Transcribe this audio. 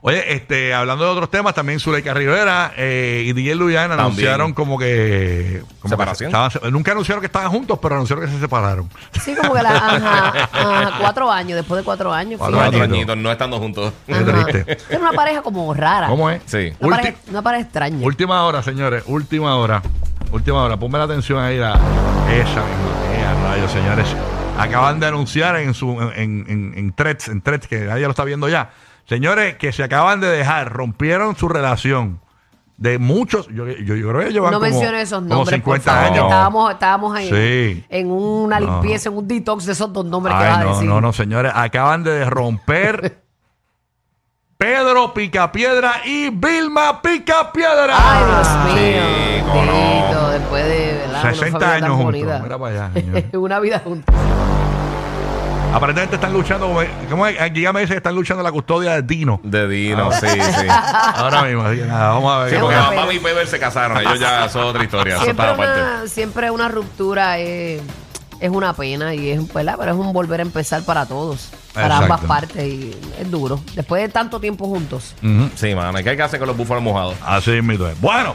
Oye, este, hablando de otros temas, también Zuleika Rivera eh, y DJ Luyan También. anunciaron como que. como que Separación. estaban- nunca anunciaron que estaban juntos, pero anunciaron que se separaron. Sí, como que la, ajá, ajá, cuatro años, después de cuatro años. Cuatro. Cuatro añitos. no estando juntos. Qué Ajá. triste. Era una pareja como rara. ¿Cómo es? Sí. Una, pareja, una pareja extraña. Última hora, señores. Última hora. Última hora. Ponme la atención ahí. La, esa misma. Eh, a rayos, señores. Acaban de anunciar en su en, en, en threads, en threads, que nadie lo está viendo ya. Señores, que se acaban de dejar, rompieron su relación de muchos. Yo, yo, yo creo que llevan no como, menciones esos como nombres, por 50 favor, que años. Estábamos, estábamos ahí Sí. en una No. limpieza, en un detox de esos dos nombres que vas a no, decir. no, no, señores. Acaban de romper Pedro Picapiedra y Vilma Picapiedra. Ay, Dios mío. No. bendito, después de ¿verdad? una 60 familia años tan juntos. Mira para allá, señor. una vida juntos. Aparentemente están luchando, ¿cómo es? Aquí ya me dice que están luchando la custodia de Dino. De Dino, sí, sí. Ahora mismo, así que nada, vamos a ver. Sí, porque una. Mamá y Pedro se casaron. Ellos ya son otra historia. Eso Siempre está aparte. una, siempre una ruptura es, es una pena y es, ¿verdad? Pero es un volver a empezar para todos, para Exacto. ambas partes y es duro. Después de tanto tiempo juntos. Ujú. Sí, mano. ¿Qué hay que hacer con los búfalos mojados? Así mismo es. Bueno,